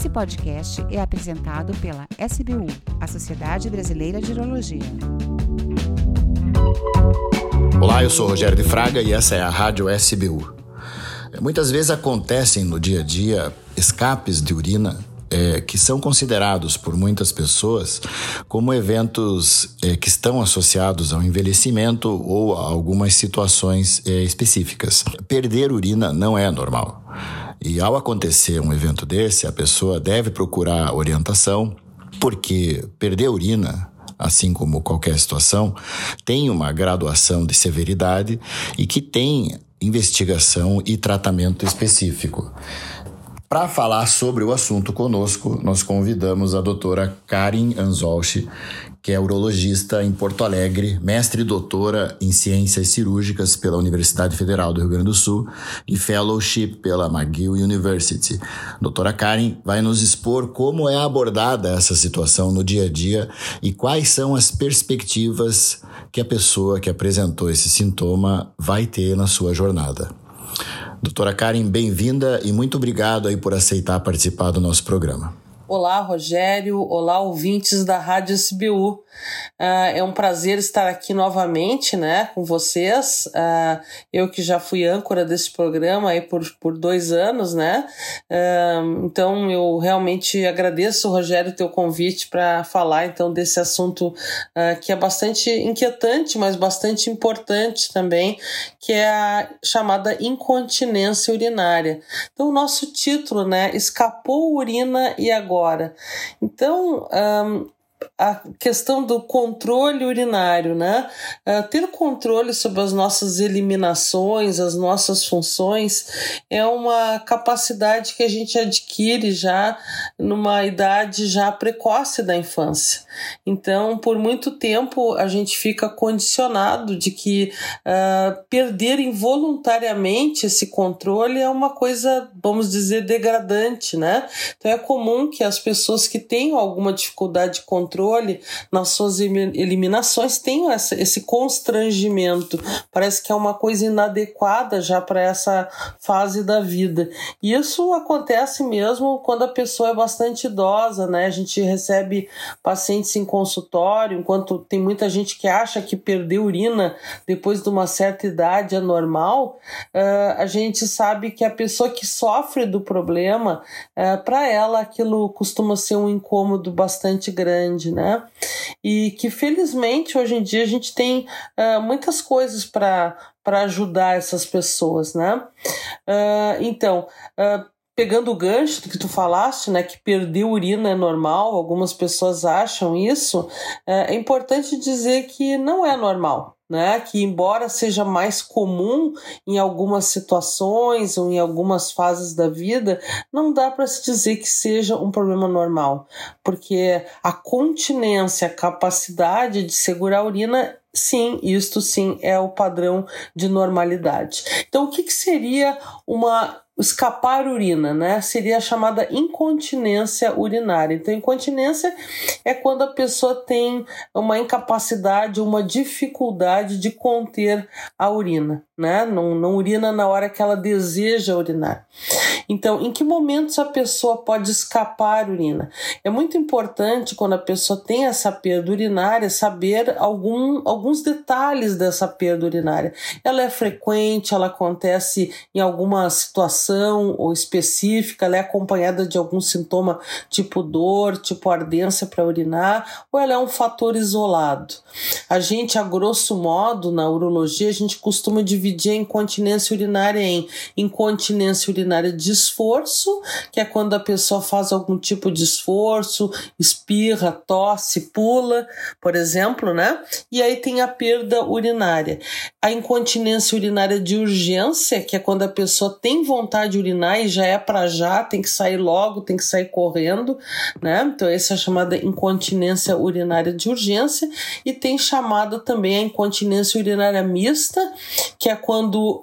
Esse podcast é apresentado pela SBU, a Sociedade Brasileira de Urologia. Olá, eu sou Rogério de Fraga e essa é a Rádio SBU. Muitas vezes acontecem no dia a dia escapes de urina é, que são considerados por muitas pessoas como eventos é, que estão associados ao envelhecimento ou a algumas situações é, específicas. Perder urina não é normal. E ao acontecer um evento desse, a pessoa deve procurar orientação, porque perder urina assim como qualquer situação, tem uma graduação de severidade e que tem investigação e tratamento específico. Para falar sobre o assunto conosco, nós convidamos a doutora Karin Anzolchi, que é urologista em Porto Alegre, mestre e doutora em ciências cirúrgicas pela Universidade Federal do Rio Grande do Sul e fellowship pela McGill University. Doutora Karen vai nos expor como é abordada essa situação no dia a dia e quais são as perspectivas que a pessoa que apresentou esse sintoma vai ter na sua jornada. Doutora Karen, bem-vinda e muito obrigado aí por aceitar participar do nosso programa. Olá, Rogério. Olá, ouvintes da Rádio SBU. Uh, ah, é um prazer estar aqui novamente, né, com vocês. Uh, eu que já fui âncora desse programa aí por, por dois anos, né. Uh, então, eu realmente agradeço, Rogério, teu convite para falar então desse assunto que é bastante inquietante, mas bastante importante também, que é a chamada incontinência urinária. Então, o nosso título, né, escapou urina e agora fora. Então, um, a questão do controle urinário, né? Uh, ter controle sobre as nossas eliminações, as nossas funções, é uma capacidade que a gente adquire já numa idade já precoce da infância. Então, por muito tempo, a gente fica condicionado de que uh, perder involuntariamente esse controle é uma coisa, vamos dizer, degradante, né? Então, é comum que as pessoas que tenham alguma dificuldade de controle controle nas suas eliminações tenham essa, esse constrangimento. Parece que é uma coisa inadequada já para essa fase da vida. E isso acontece mesmo quando a pessoa é bastante idosa, né? A gente recebe pacientes em consultório, enquanto tem muita gente que acha que perder urina depois de uma certa idade é normal, a gente sabe que a pessoa que sofre do problema, para ela aquilo costuma ser um incômodo bastante grande grande, né? E que felizmente hoje em dia a gente tem uh, muitas coisas para ajudar essas pessoas, né? Uh, então, uh, pegando o gancho do que tu falaste, né, que perder urina é normal, algumas pessoas acham isso, é importante dizer que não é normal né? Que embora seja mais comum em algumas situações ou em algumas fases da vida, não dá para se dizer que seja um problema normal, porque a continência, a capacidade de segurar a urina Sim, isto sim é o padrão de normalidade. Então, o que, que seria uma escapar urina, né? Seria a chamada incontinência urinária. Então, incontinência é quando a pessoa tem uma incapacidade, uma dificuldade de conter a urina, né? Não, não urina na hora que ela deseja urinar. Então, em que momentos a pessoa pode escapar urina? É muito importante quando a pessoa tem essa perda urinária saber algum, alguns detalhes dessa perda urinária. Ela é frequente, ela acontece em alguma situação ou específica, ela é acompanhada de algum sintoma tipo dor, tipo ardência para urinar, ou ela é um fator isolado. A gente, a grosso modo, na urologia, a gente costuma dividir a incontinência urinária em incontinência urinária de esforço, que é quando a pessoa faz algum tipo de esforço, espirra, tosse, pula, por exemplo, né? E aí tem a perda urinária. A incontinência urinária de urgência, que é quando a pessoa tem vontade vontade de urinar e já é para já, tem que sair logo, tem que sair correndo, né? Então, essa é chamada incontinência urinária de urgência e tem chamada também a incontinência urinária mista, que é quando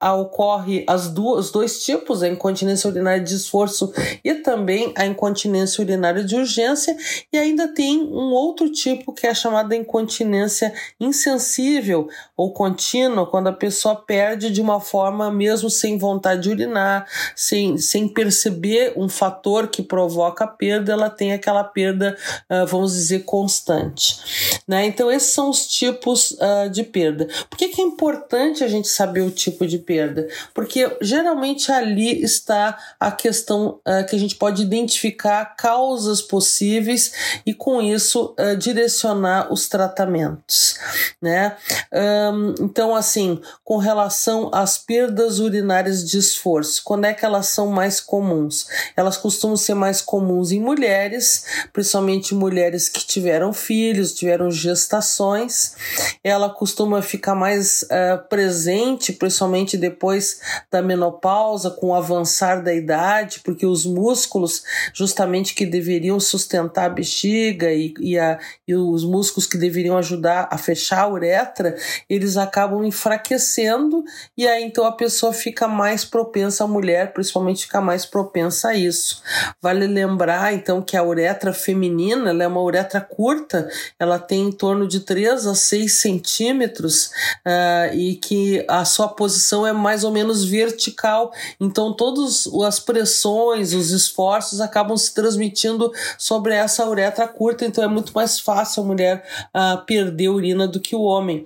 a ocorre as duas, os dois tipos, a incontinência urinária de esforço e também a incontinência urinária de urgência, e ainda tem um outro tipo que é chamada incontinência insensível ou contínua, quando a pessoa perde de uma forma mesmo sem vontade de urinar, sem, sem perceber um fator que provoca a perda, ela tem aquela perda, uh, vamos dizer, constante. Né? Então, esses são os tipos uh, de perda. Por que, que é importante a gente saber o tipo de perda? Porque geralmente ali está a questão uh, que a gente pode identificar causas possíveis e com isso uh, direcionar os tratamentos, né? Um, então, assim, com relação às perdas urinárias de esforço, quando é que elas são mais comuns? Elas costumam ser mais comuns em mulheres, principalmente mulheres que tiveram filhos, tiveram gestações. Ela costuma ficar mais uh, presente, principalmente depois da menopausa, com o avançar da idade, porque os músculos, justamente que deveriam sustentar a bexiga e, e, a, e os músculos que deveriam ajudar a fechar a uretra, eles acabam enfraquecendo e aí então a pessoa fica mais propensa, a mulher principalmente fica mais propensa a isso. Vale lembrar então que a uretra feminina é uma uretra curta, ela tem em torno de 3 a 6 centímetros uh, e que a sua posição é mais ou menos vertical, então todas as pressões, os esforços acabam se transmitindo sobre essa uretra curta, então é muito mais fácil a mulher uh, perder urina do que o homem.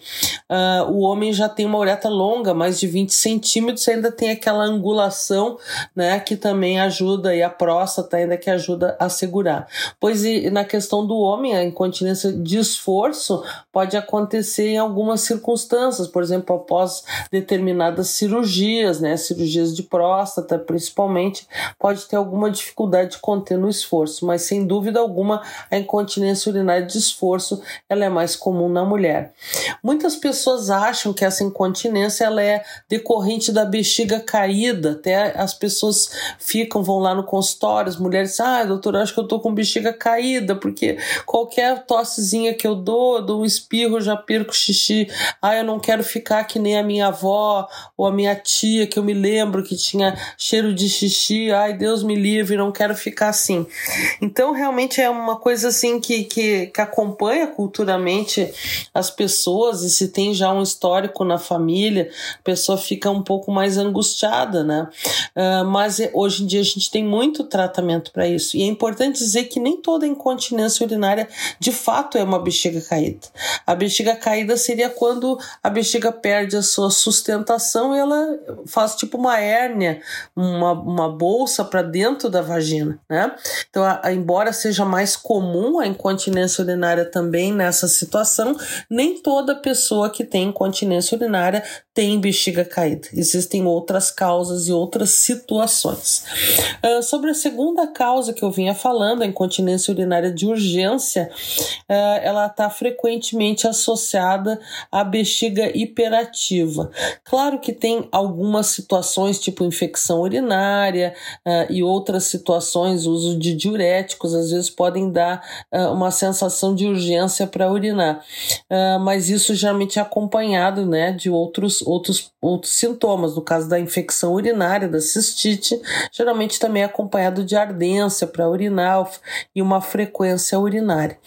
Uh, o homem já tem uma uretra longa, mais de 20 centímetros, ainda tem aquela angulação, né, que também ajuda, e a próstata ainda que ajuda a segurar. Pois e na questão do homem, a incontinência de esforço pode acontecer em algumas circunstâncias, por exemplo, após determinadas cirurgias, né, cirurgias de próstata principalmente, pode ter alguma dificuldade de conter no esforço, mas sem dúvida alguma a incontinência urinária de esforço ela é mais comum na mulher. Muitas pessoas acham que essa incontinência ela é decorrente da bexiga caída, até as pessoas ficam, vão lá no consultório, as mulheres dizem, ah, doutor, acho que eu tô com bexiga caída, porque qualquer tossezinha que eu dou, dou um espirro, já perco xixi, ah, eu não quero ficar que nem a minha avó ou a minha tia, que eu me lembro que tinha cheiro de xixi, ai, Deus me livre, não quero ficar assim. Então, realmente é uma coisa assim que, que, que acompanha culturalmente as pessoas e se tem já um histórico na família, a pessoa fica um pouco mais angustiada, né? Uh, mas é, hoje em dia a gente tem muito tratamento para isso. E é importante dizer que nem toda incontinência urinária de fato é uma bexiga caída. A bexiga caída seria quando a bexiga perde a sua sustentação e ela faz tipo uma hérnia, uma, uma bolsa para dentro da vagina, né? Então, a, a, embora seja mais comum a incontinência urinária também nessa situação, nem toda pessoa que tem incontinência urinária tem bexiga caída. Existem outras causas e outras situações. Uh, sobre a segunda causa que eu vinha falando, a incontinência urinária de urgência, uh, ela está frequentemente associada à bexiga hiperativa. Claro que tem algumas situações, tipo infecção urinária uh, e outras situações, uso de diuréticos, às vezes podem dar uma sensação de urgência para urinar, mas isso geralmente é acompanhado né, de outros outros, outros sintomas. No caso da infecção urinária, da cistite, geralmente também é acompanhado de ardência para urinar e uma frequência urinária.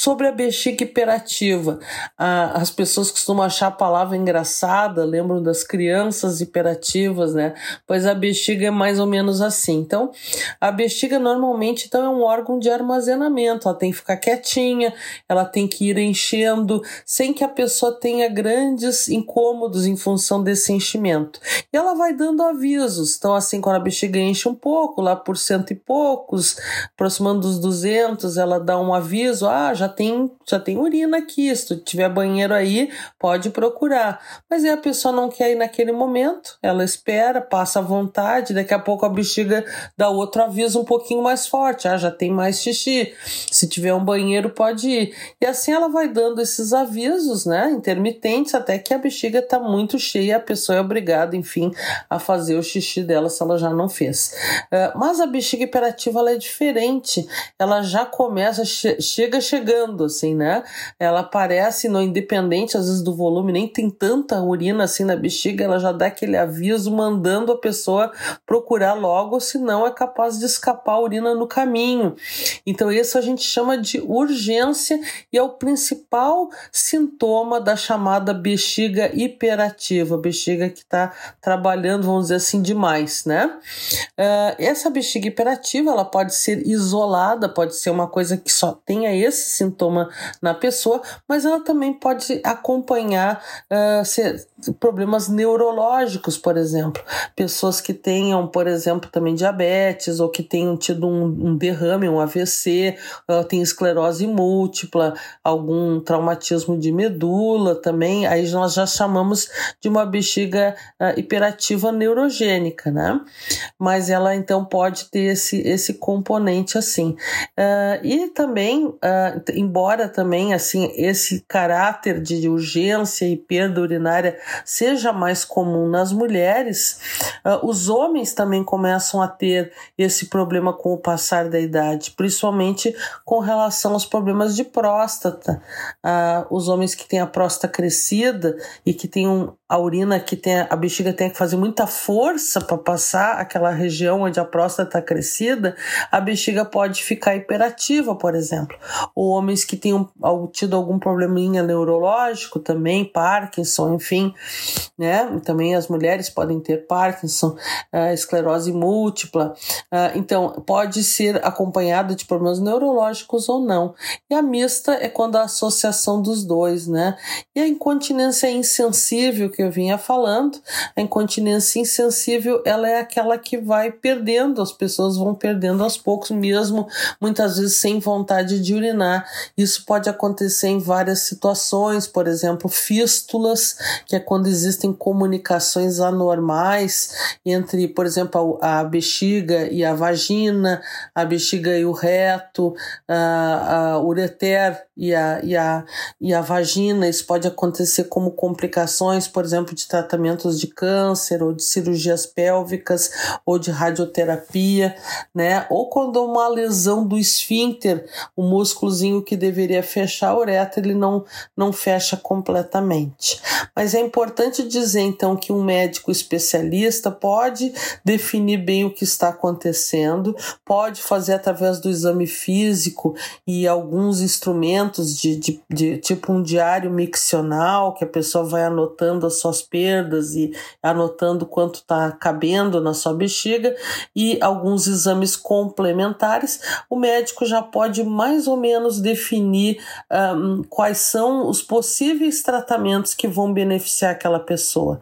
Sobre a bexiga hiperativa, as pessoas costumam achar a palavra engraçada, lembram das crianças hiperativas, né? Pois a bexiga é mais ou menos assim. Então, a bexiga normalmente então, é um órgão de armazenamento, ela tem que ficar quietinha, ela tem que ir enchendo, sem que a pessoa tenha grandes incômodos em função desse enchimento. E ela vai dando avisos. Então, assim, quando a bexiga enche um pouco, lá por cento e poucos, aproximando dos 200, ela dá um aviso, ah, já tem, já tem urina aqui, se tu tiver banheiro aí, pode procurar. Mas aí a pessoa não quer ir naquele momento, ela espera, passa à vontade, daqui a pouco a bexiga dá outro aviso um pouquinho mais forte, ah, já tem mais xixi. Se tiver um banheiro, pode ir. E assim ela vai dando esses avisos, né, intermitentes, até que a bexiga está muito cheia, a pessoa é obrigada, enfim, a fazer o xixi dela se ela já não fez. Uh, mas a bexiga hiperativa ela é diferente, ela já começa, che chega chegando assim, né? Ela aparece no independente, às vezes, do volume, nem tem tanta urina assim na bexiga, ela já dá aquele aviso mandando a pessoa procurar logo, senão é capaz de escapar a urina no caminho. Então, isso a gente chama de urgência e é o principal sintoma da chamada bexiga hiperativa, bexiga que está trabalhando, vamos dizer assim, demais, né? Uh, essa bexiga hiperativa, ela pode ser isolada, pode ser uma coisa que só tenha esse sintoma na pessoa, mas ela também pode acompanhar uh, problemas neurológicos, por exemplo. Pessoas que tenham, por exemplo, também diabetes ou que tenham tido um, um derrame, um AVC, uh, tem esclerose múltipla, algum traumatismo de medula também, aí nós já chamamos de uma bexiga uh, hiperativa neurogênica, né? Mas ela então pode ter esse, esse componente assim. Uh, e também, embora também assim esse caráter de urgência e perda urinária seja mais comum nas mulheres, uh, os homens também começam a ter esse problema com o passar da idade, principalmente com relação aos problemas de próstata. os homens que têm a próstata crescida e que têm a urina que tem a bexiga tem que fazer muita força para passar aquela região onde a próstata está crescida, a bexiga pode ficar hiperativa, por exemplo. Ou homens que tenham tido algum probleminha neurológico também, Parkinson, enfim, né? Também as mulheres podem ter Parkinson, uh, esclerose múltipla. Uh, então, pode ser acompanhado de problemas neurológicos ou não. E a mista é quando a associação dos dois, né? E a incontinência insensível que eu vinha falando, a incontinência insensível, ela é aquela que vai perdendo, as pessoas vão perdendo aos poucos, mesmo muitas vezes sem vontade de urinar. Isso pode acontecer em várias situações, por exemplo, fístulas, que é quando existem comunicações anormais entre, por exemplo, a, a bexiga e a vagina, a bexiga e o reto, a, a ureter e a, e, a, e a vagina. Isso pode acontecer como complicações, por exemplo, de tratamentos de câncer ou de cirurgias pélvicas ou de radioterapia, né? Ou quando uma lesão do esfíncter, o músculozinho que deveria fechar a uretra, ele não, não fecha completamente. Mas é importante dizer então que um médico especialista pode definir bem o que está acontecendo, pode fazer através do exame físico e alguns instrumentos de, de, de tipo um diário miccional que a pessoa vai anotando as suas perdas e anotando quanto está cabendo na sua bexiga e alguns exames complementares, o médico já pode mais ou menos definir um, quais são os possíveis tratamentos que vão beneficiar aquela pessoa.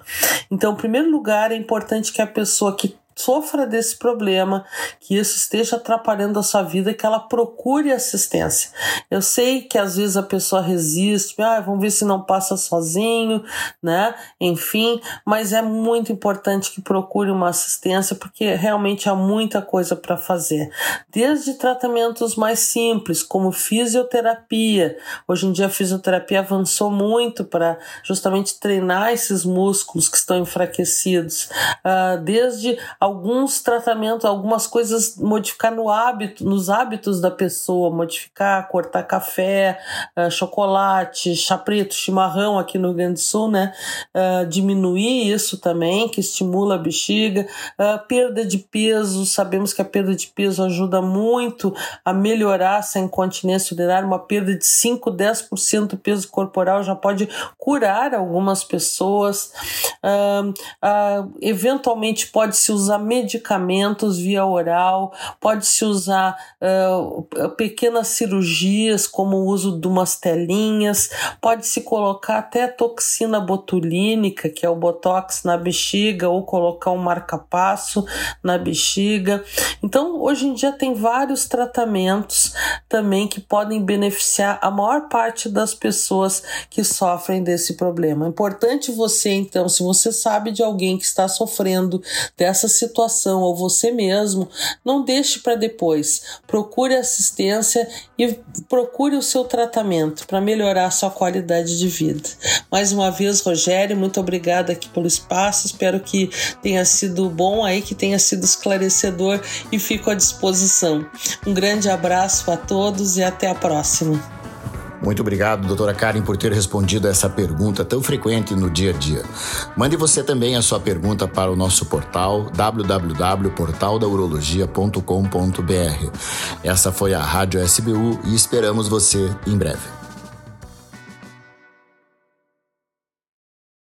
Então, em primeiro lugar, é importante que a pessoa que sofra desse problema, que isso esteja atrapalhando a sua vida, que ela procure assistência. Eu sei que às vezes a pessoa resiste, ah, vamos ver se não passa sozinho, né? Enfim, mas é muito importante que procure uma assistência porque realmente há muita coisa para fazer. Desde tratamentos mais simples, como fisioterapia. Hoje em dia a fisioterapia avançou muito para justamente treinar esses músculos que estão enfraquecidos. Uh, desde alguns tratamentos, algumas coisas modificar no hábito, nos hábitos da pessoa, modificar, cortar café, uh, chocolate, chá preto, chimarrão aqui no Rio Grande do Sul, né? Uh, diminuir isso também, que estimula a bexiga, uh, perda de peso, sabemos que a perda de peso ajuda muito a melhorar essa incontinência urinária, uma perda de 5, 10% do peso corporal já pode curar algumas pessoas. eventualmente pode se usar usar medicamentos via oral, pode-se usar uh, pequenas cirurgias, como o uso de umas telinhas, pode-se colocar até toxina botulínica, que é o botox na bexiga, ou colocar um marca-passo na bexiga. Então, hoje em dia tem vários tratamentos também que podem beneficiar a maior parte das pessoas que sofrem desse problema. É importante você, então, se você sabe de alguém que está sofrendo dessa situação, situação ou você mesmo, não deixe para depois. Procure assistência e procure o seu tratamento para melhorar a sua qualidade de vida. Mais uma vez, Rogério, muito obrigada aqui pelo espaço. Espero que tenha sido bom aí, que tenha sido esclarecedor e fico à disposição. Um grande abraço a todos e até a próxima. Muito obrigado, doutora Karen, por ter respondido a essa pergunta tão frequente no dia a dia. Mande você também a sua pergunta para o nosso portal www.portaldaurologia.com.br. Essa foi a Rádio SBU e esperamos você em breve.